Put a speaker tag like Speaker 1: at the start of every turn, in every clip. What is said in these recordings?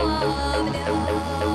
Speaker 1: love.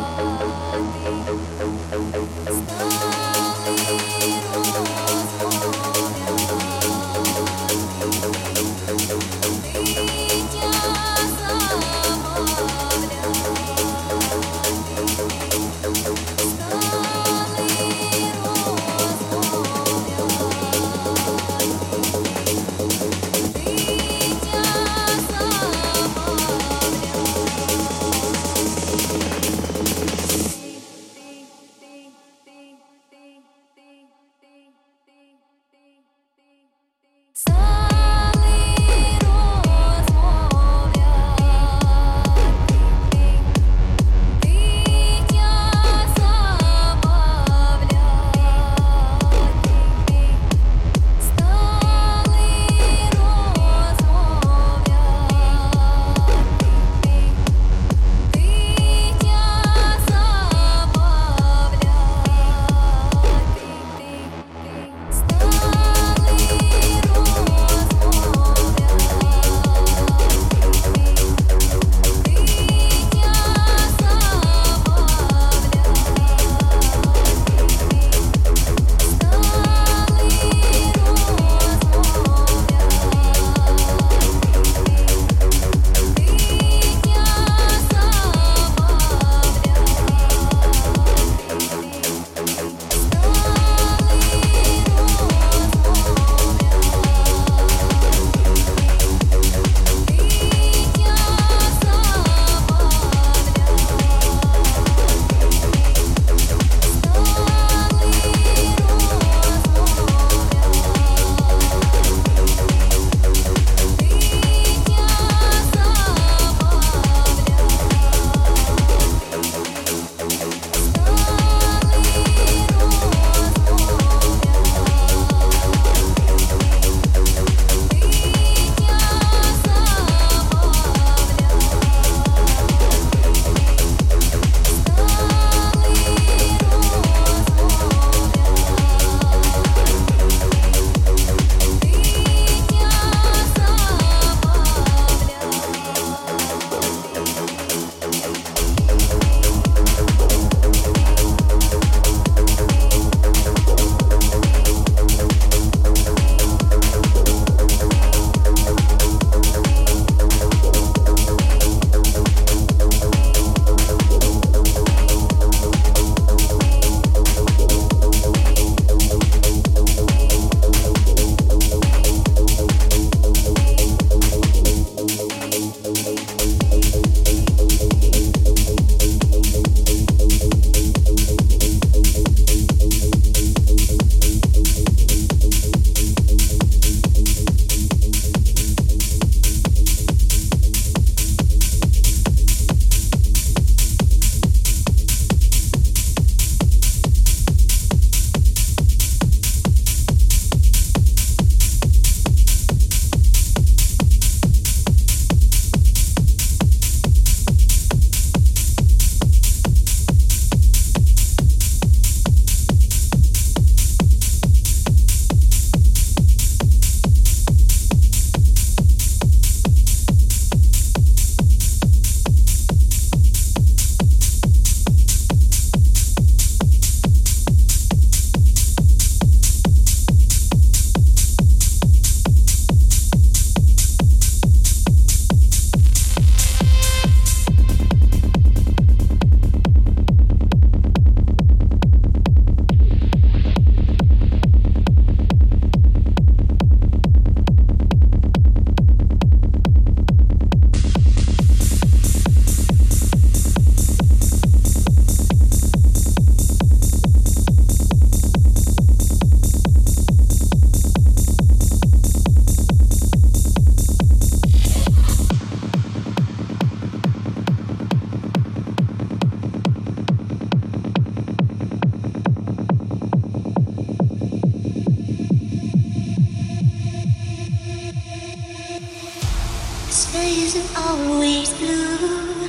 Speaker 1: always blue.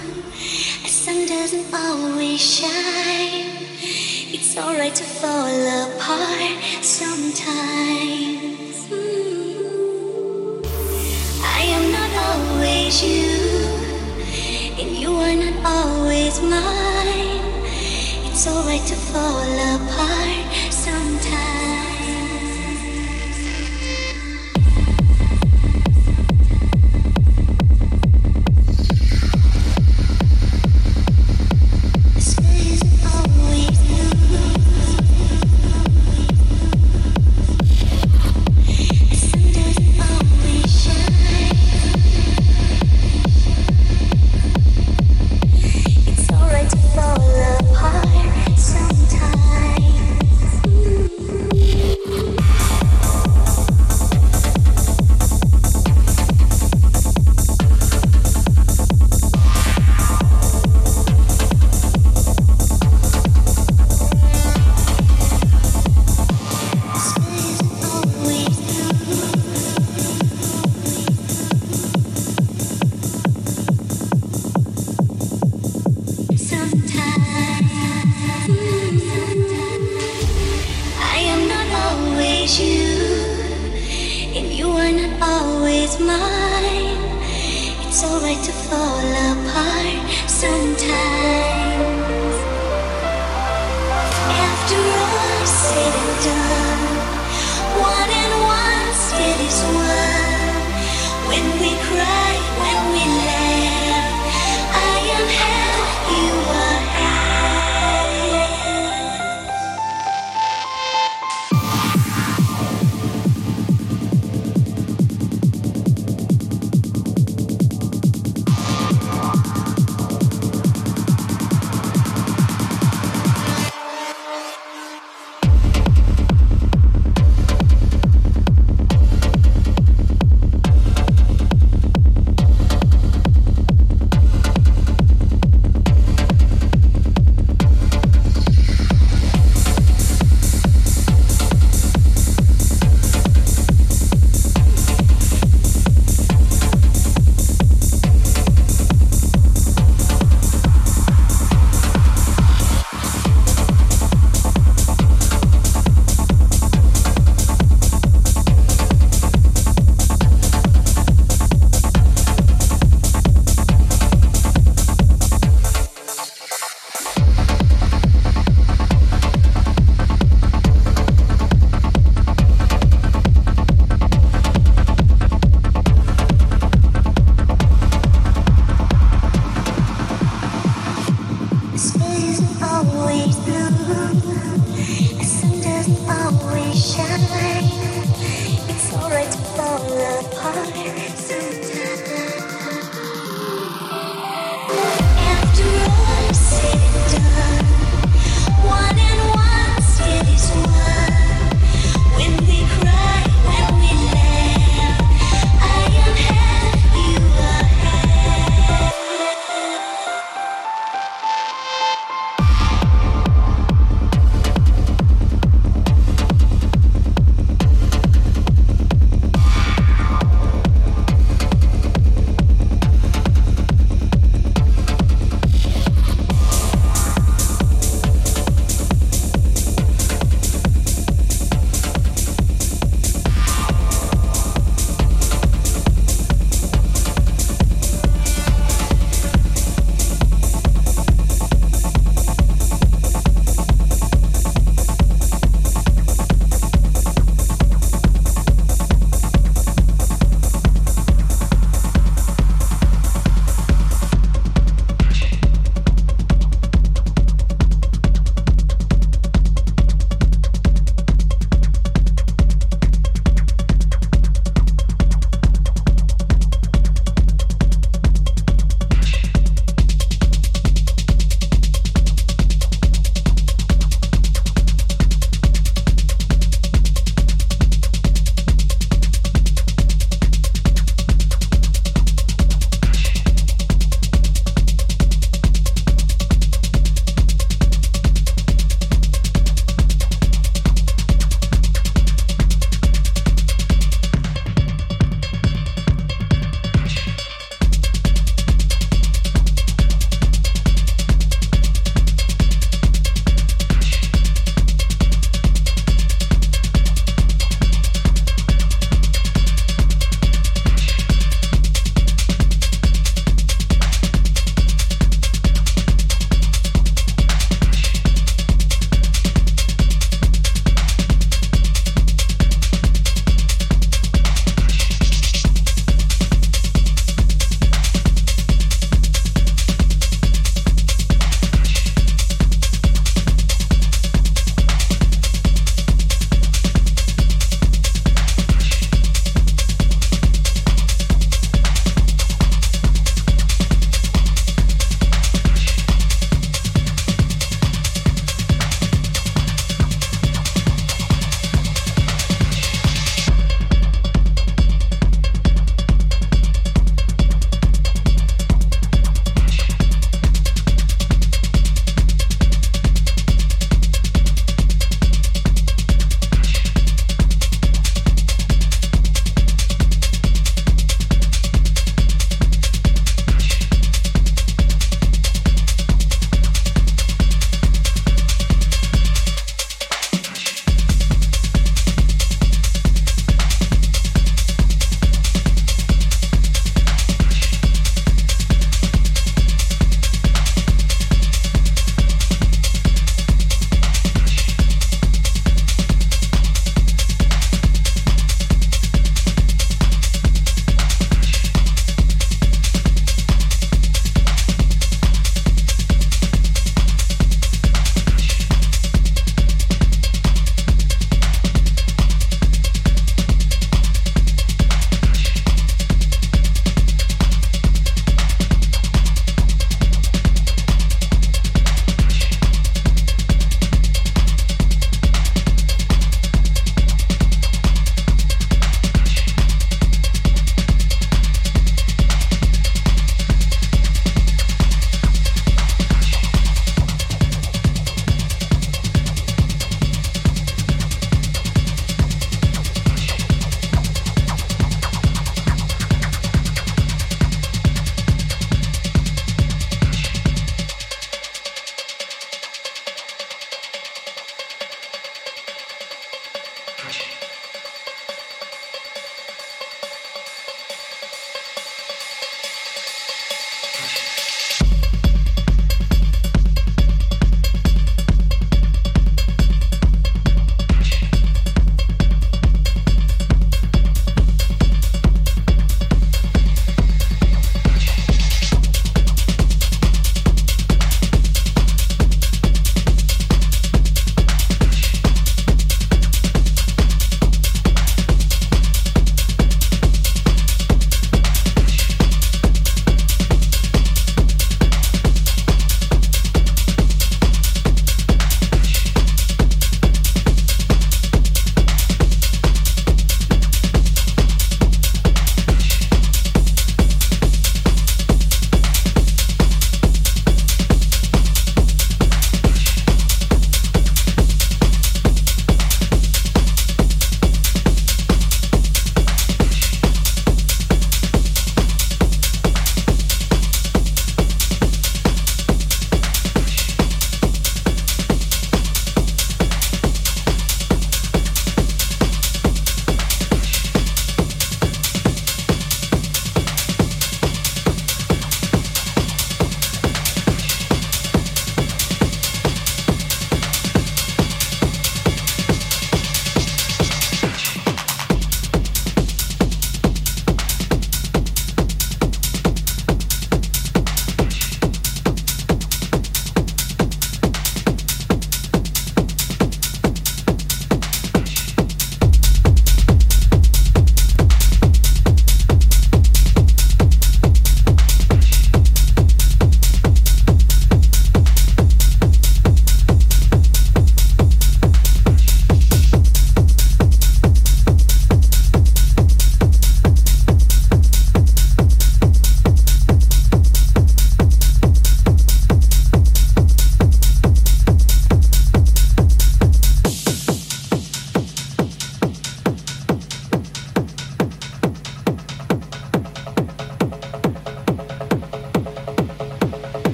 Speaker 1: The sun doesn't always shine.
Speaker 2: It's alright to fall apart
Speaker 1: sometimes. Mm. I
Speaker 2: am
Speaker 3: not always you, and you are not always mine. It's alright to fall apart.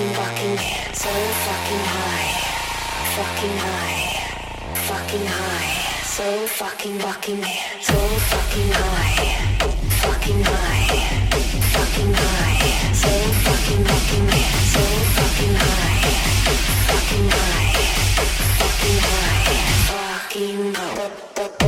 Speaker 3: fucking fucking so fucking high, fucking high, fucking high, so fucking fucking so fucking high, fucking high, fucking high, so fucking fucking so fucking high, fucking high, fucking high, fucking high.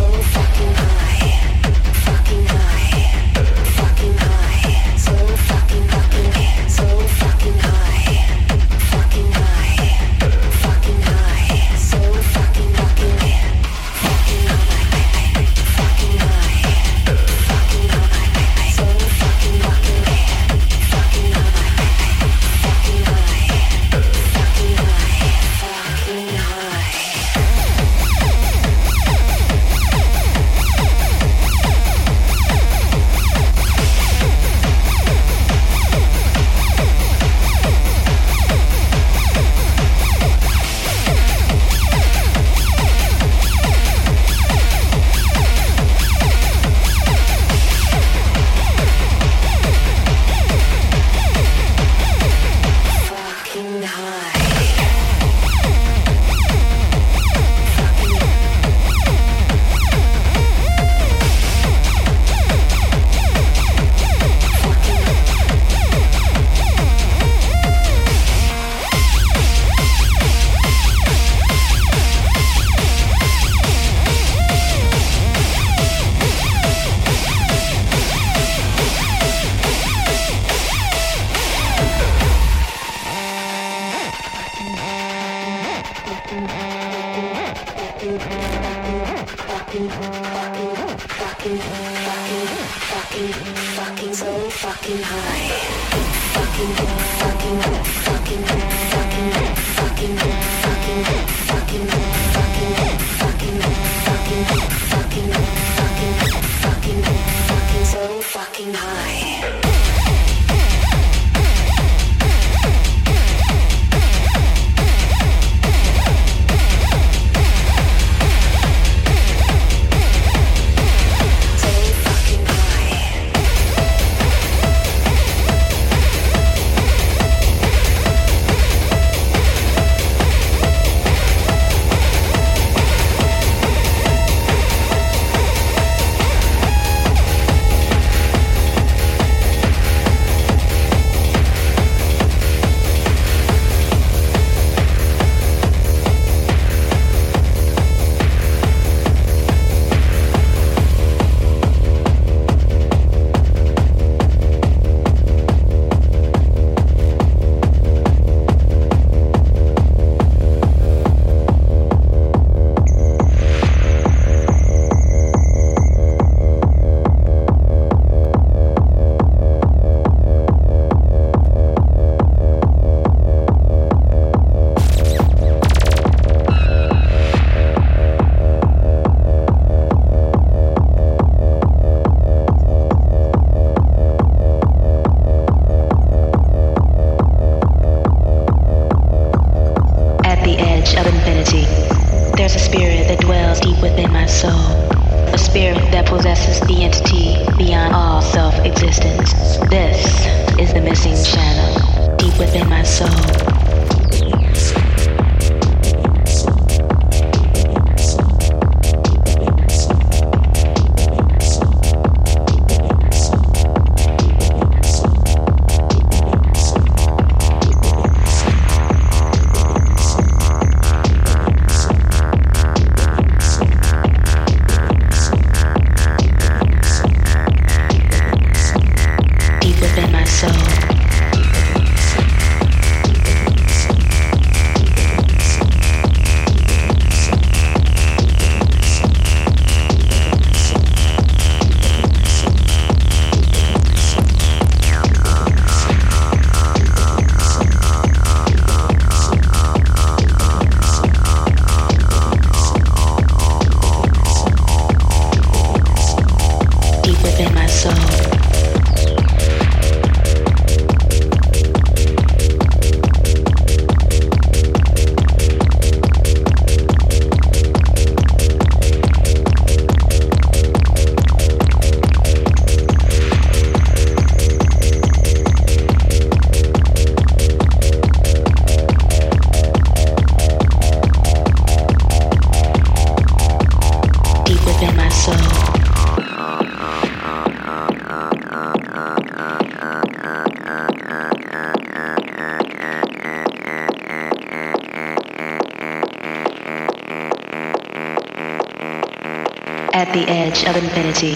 Speaker 4: Of infinity.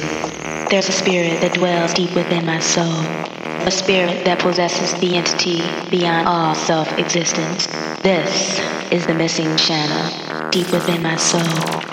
Speaker 4: There's a spirit that dwells deep within my soul. A spirit that possesses the entity beyond all self existence. This is the missing channel deep within my soul.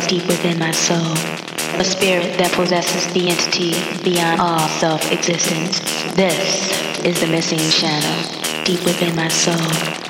Speaker 4: Dwells deep within my soul. A spirit that possesses the entity beyond all self existence. This is the missing channel deep within my soul.